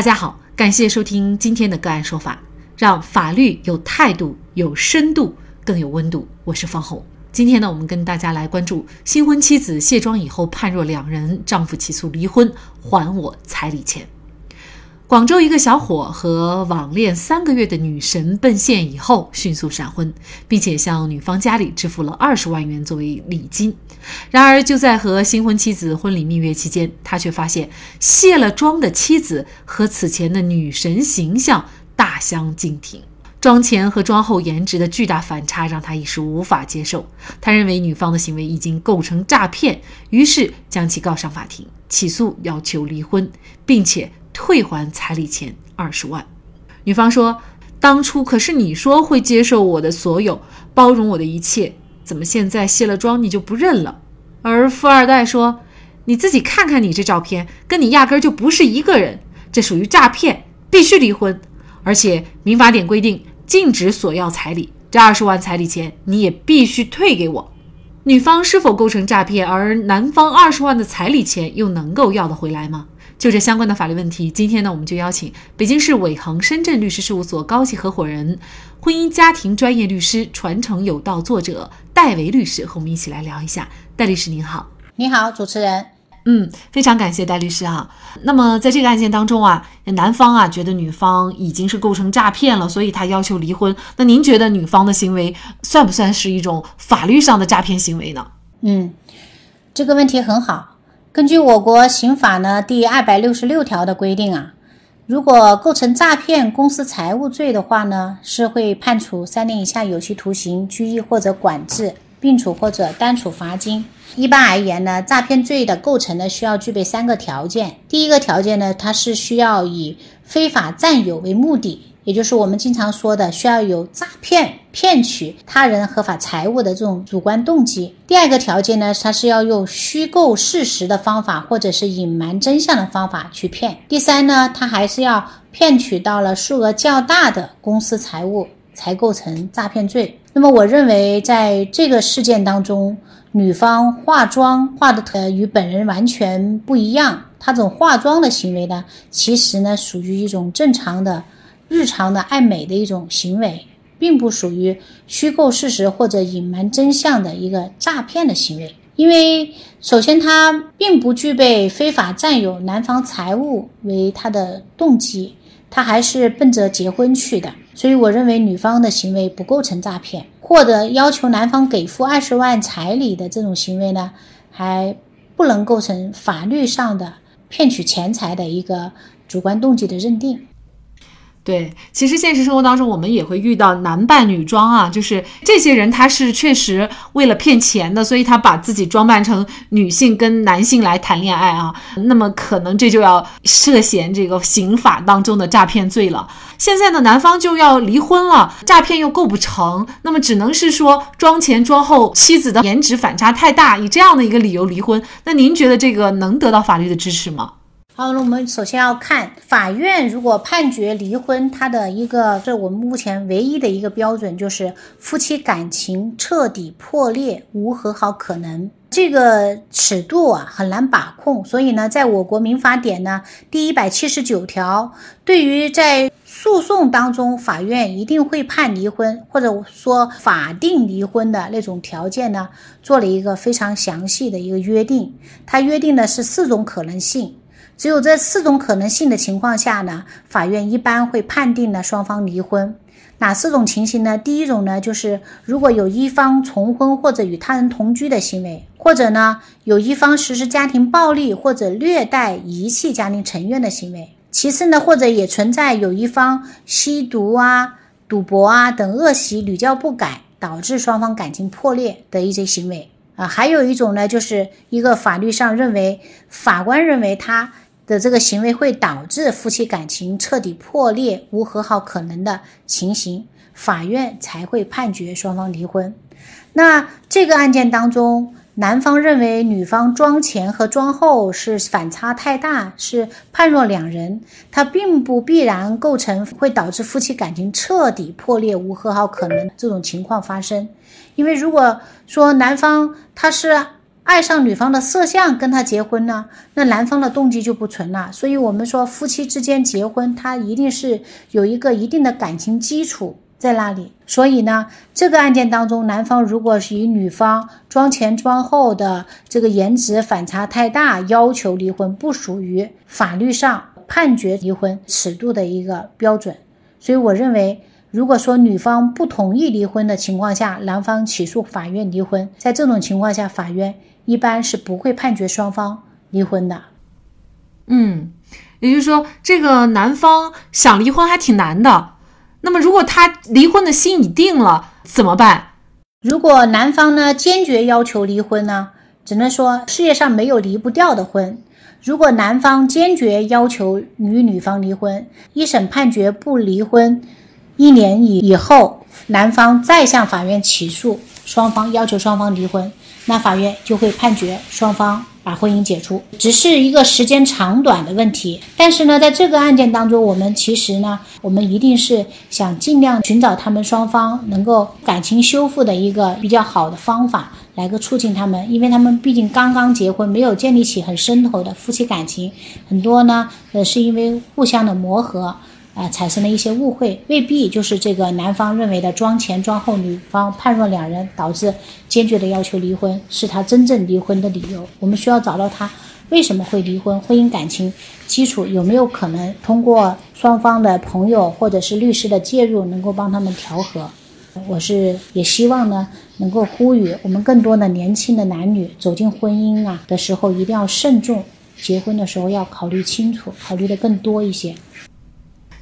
大家好，感谢收听今天的个案说法，让法律有态度、有深度、更有温度。我是方红。今天呢，我们跟大家来关注新婚妻子卸妆以后判若两人，丈夫起诉离婚，还我彩礼钱。广州一个小伙和网恋三个月的女神奔现以后，迅速闪婚，并且向女方家里支付了二十万元作为礼金。然而，就在和新婚妻子婚礼蜜月期间，他却发现卸了妆的妻子和此前的女神形象大相径庭，妆前和妆后颜值的巨大反差让他一时无法接受。他认为女方的行为已经构成诈骗，于是将其告上法庭，起诉要求离婚，并且。退还彩礼钱二十万，女方说：“当初可是你说会接受我的所有，包容我的一切，怎么现在卸了妆你就不认了？”而富二代说：“你自己看看你这照片，跟你压根就不是一个人，这属于诈骗，必须离婚。而且民法典规定禁止索要彩礼，这二十万彩礼钱你也必须退给我。”女方是否构成诈骗？而男方二十万的彩礼钱又能够要得回来吗？就这相关的法律问题，今天呢，我们就邀请北京市伟恒深圳律师事务所高级合伙人、婚姻家庭专业律师、传承有道作者戴维律师和我们一起来聊一下。戴律师您好，你好，主持人。嗯，非常感谢戴律师啊。那么在这个案件当中啊，男方啊觉得女方已经是构成诈骗了，所以他要求离婚。那您觉得女方的行为算不算是一种法律上的诈骗行为呢？嗯，这个问题很好。根据我国刑法呢第二百六十六条的规定啊，如果构成诈骗公司财物罪的话呢，是会判处三年以下有期徒刑、拘役或者管制，并处或者单处罚金。一般而言呢，诈骗罪的构成呢需要具备三个条件。第一个条件呢，它是需要以非法占有为目的。也就是我们经常说的，需要有诈骗、骗取他人合法财物的这种主观动机。第二个条件呢，它是要用虚构事实的方法，或者是隐瞒真相的方法去骗。第三呢，它还是要骗取到了数额较大的公司财物，才构成诈骗罪。那么，我认为在这个事件当中，女方化妆化的呃与本人完全不一样，她这种化妆的行为呢，其实呢属于一种正常的。日常的爱美的一种行为，并不属于虚构事实或者隐瞒真相的一个诈骗的行为。因为首先，他并不具备非法占有男方财物为他的动机，他还是奔着结婚去的。所以，我认为女方的行为不构成诈骗，或者要求男方给付二十万彩礼的这种行为呢，还不能构成法律上的骗取钱财的一个主观动机的认定。对，其实现实生活当中，我们也会遇到男扮女装啊，就是这些人他是确实为了骗钱的，所以他把自己装扮成女性跟男性来谈恋爱啊，那么可能这就要涉嫌这个刑法当中的诈骗罪了。现在呢，男方就要离婚了，诈骗又构不成，那么只能是说妆前妆后妻子的颜值反差太大，以这样的一个理由离婚。那您觉得这个能得到法律的支持吗？好，那我们首先要看法院如果判决离婚，它的一个这我们目前唯一的一个标准就是夫妻感情彻底破裂，无和好可能。这个尺度啊很难把控，所以呢，在我国民法典呢第一百七十九条，对于在诉讼当中法院一定会判离婚，或者说法定离婚的那种条件呢，做了一个非常详细的一个约定。它约定的是四种可能性。只有这四种可能性的情况下呢，法院一般会判定呢双方离婚。哪四种情形呢？第一种呢，就是如果有一方重婚或者与他人同居的行为，或者呢有一方实施家庭暴力或者虐待、遗弃家庭成员的行为。其次呢，或者也存在有一方吸毒啊、赌博啊等恶习屡教不改，导致双方感情破裂的一些行为啊。还有一种呢，就是一个法律上认为，法官认为他。的这个行为会导致夫妻感情彻底破裂、无和好可能的情形，法院才会判决双方离婚。那这个案件当中，男方认为女方妆前和妆后是反差太大，是判若两人，他并不必然构成会导致夫妻感情彻底破裂、无和好可能这种情况发生。因为如果说男方他是爱上女方的色相跟他结婚呢，那男方的动机就不纯了。所以，我们说夫妻之间结婚，他一定是有一个一定的感情基础在那里。所以呢，这个案件当中，男方如果是以女方妆前妆后的这个颜值反差太大，要求离婚，不属于法律上判决离婚尺度的一个标准。所以，我认为。如果说女方不同意离婚的情况下，男方起诉法院离婚，在这种情况下，法院一般是不会判决双方离婚的。嗯，也就是说，这个男方想离婚还挺难的。那么，如果他离婚的心已定了，怎么办？如果男方呢坚决要求离婚呢，只能说世界上没有离不掉的婚。如果男方坚决要求与女方离婚，一审判决不离婚。一年以以后，男方再向法院起诉，双方要求双方离婚，那法院就会判决双方把婚姻解除，只是一个时间长短的问题。但是呢，在这个案件当中，我们其实呢，我们一定是想尽量寻找他们双方能够感情修复的一个比较好的方法，来个促进他们，因为他们毕竟刚刚结婚，没有建立起很深厚的夫妻感情，很多呢，呃，是因为互相的磨合。啊，产生了一些误会，未必就是这个男方认为的妆前妆后，女方判若两人，导致坚决的要求离婚，是他真正离婚的理由。我们需要找到他为什么会离婚，婚姻感情基础有没有可能通过双方的朋友或者是律师的介入，能够帮他们调和。我是也希望呢，能够呼吁我们更多的年轻的男女走进婚姻啊的时候，一定要慎重，结婚的时候要考虑清楚，考虑的更多一些。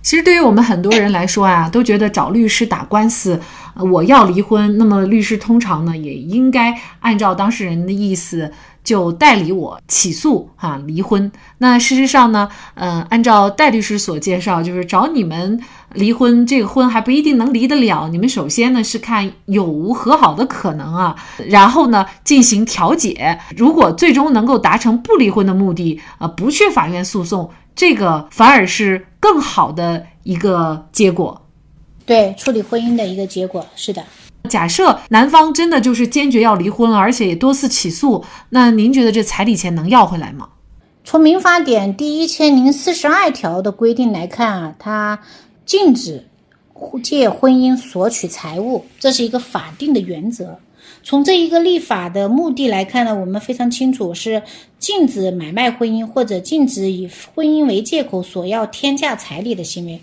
其实对于我们很多人来说啊，都觉得找律师打官司，我要离婚，那么律师通常呢也应该按照当事人的意思就代理我起诉哈离婚。那事实上呢，呃，按照戴律师所介绍，就是找你们离婚，这个婚还不一定能离得了。你们首先呢是看有无和好的可能啊，然后呢进行调解。如果最终能够达成不离婚的目的，呃，不去法院诉讼。这个反而是更好的一个结果，对处理婚姻的一个结果是的。假设男方真的就是坚决要离婚，而且也多次起诉，那您觉得这彩礼钱能要回来吗？从民法典第一千零四十二条的规定来看啊，它禁止借婚姻索取财物，这是一个法定的原则。从这一个立法的目的来看呢，我们非常清楚是禁止买卖婚姻或者禁止以婚姻为借口索要天价彩礼的行为。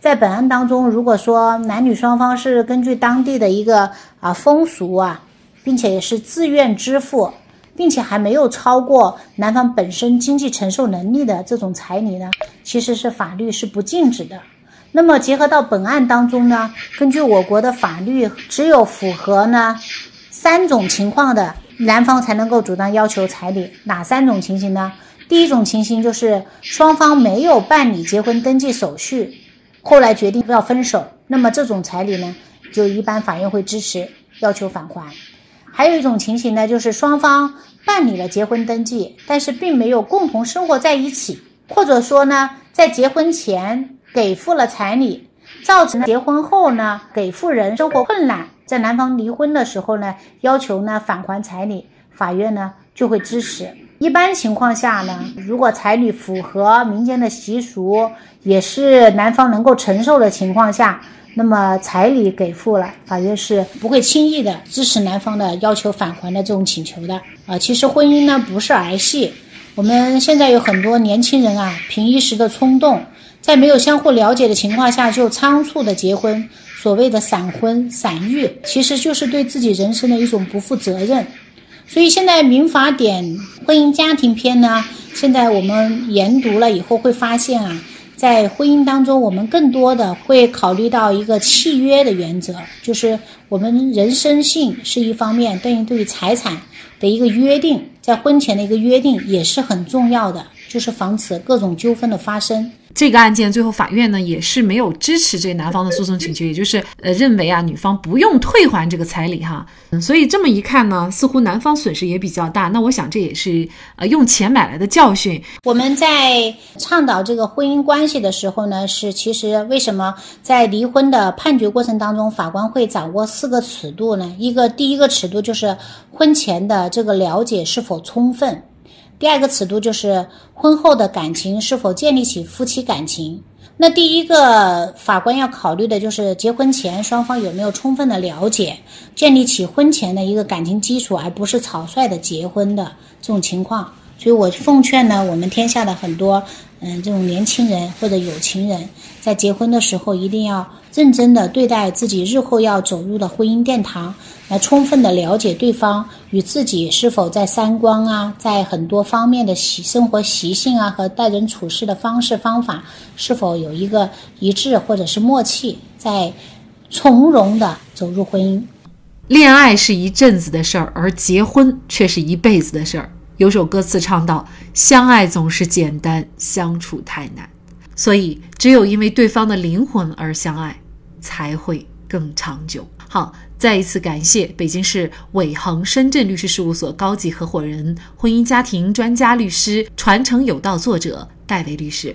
在本案当中，如果说男女双方是根据当地的一个啊风俗啊，并且也是自愿支付，并且还没有超过男方本身经济承受能力的这种彩礼呢，其实是法律是不禁止的。那么结合到本案当中呢，根据我国的法律，只有符合呢。三种情况的男方才能够主张要求彩礼，哪三种情形呢？第一种情形就是双方没有办理结婚登记手续，后来决定要分手，那么这种彩礼呢，就一般法院会支持要求返还。还有一种情形呢，就是双方办理了结婚登记，但是并没有共同生活在一起，或者说呢，在结婚前给付了彩礼，造成结婚后呢，给付人生活困难。在男方离婚的时候呢，要求呢返还彩礼，法院呢就会支持。一般情况下呢，如果彩礼符合民间的习俗，也是男方能够承受的情况下，那么彩礼给付了，法院是不会轻易的支持男方的要求返还的这种请求的。啊，其实婚姻呢不是儿戏，我们现在有很多年轻人啊，凭一时的冲动，在没有相互了解的情况下就仓促的结婚。所谓的闪婚闪育，其实就是对自己人生的一种不负责任。所以现在民法典婚姻家庭篇呢，现在我们研读了以后会发现啊，在婚姻当中，我们更多的会考虑到一个契约的原则，就是我们人身性是一方面，对于对于财产的一个约定，在婚前的一个约定也是很重要的。就是防止各种纠纷的发生。这个案件最后法院呢也是没有支持这男方的诉讼请求，也就是呃认为啊女方不用退还这个彩礼哈，嗯，所以这么一看呢，似乎男方损失也比较大。那我想这也是呃用钱买来的教训。我们在倡导这个婚姻关系的时候呢，是其实为什么在离婚的判决过程当中，法官会掌握四个尺度呢？一个第一个尺度就是婚前的这个了解是否充分。第二个尺度就是婚后的感情是否建立起夫妻感情。那第一个法官要考虑的就是结婚前双方有没有充分的了解，建立起婚前的一个感情基础，而不是草率的结婚的这种情况。所以我奉劝呢，我们天下的很多嗯这种年轻人或者有情人，在结婚的时候一定要认真的对待自己日后要走入的婚姻殿堂。来充分的了解对方与自己是否在三观啊，在很多方面的习生活习性啊和待人处事的方式方法是否有一个一致或者是默契，在从容的走入婚姻。恋爱是一阵子的事儿，而结婚却是一辈子的事儿。有首歌词唱到：“相爱总是简单，相处太难。”所以，只有因为对方的灵魂而相爱，才会更长久。好。再一次感谢北京市伟恒深圳律师事务所高级合伙人、婚姻家庭专家律师、传承有道作者戴维律师。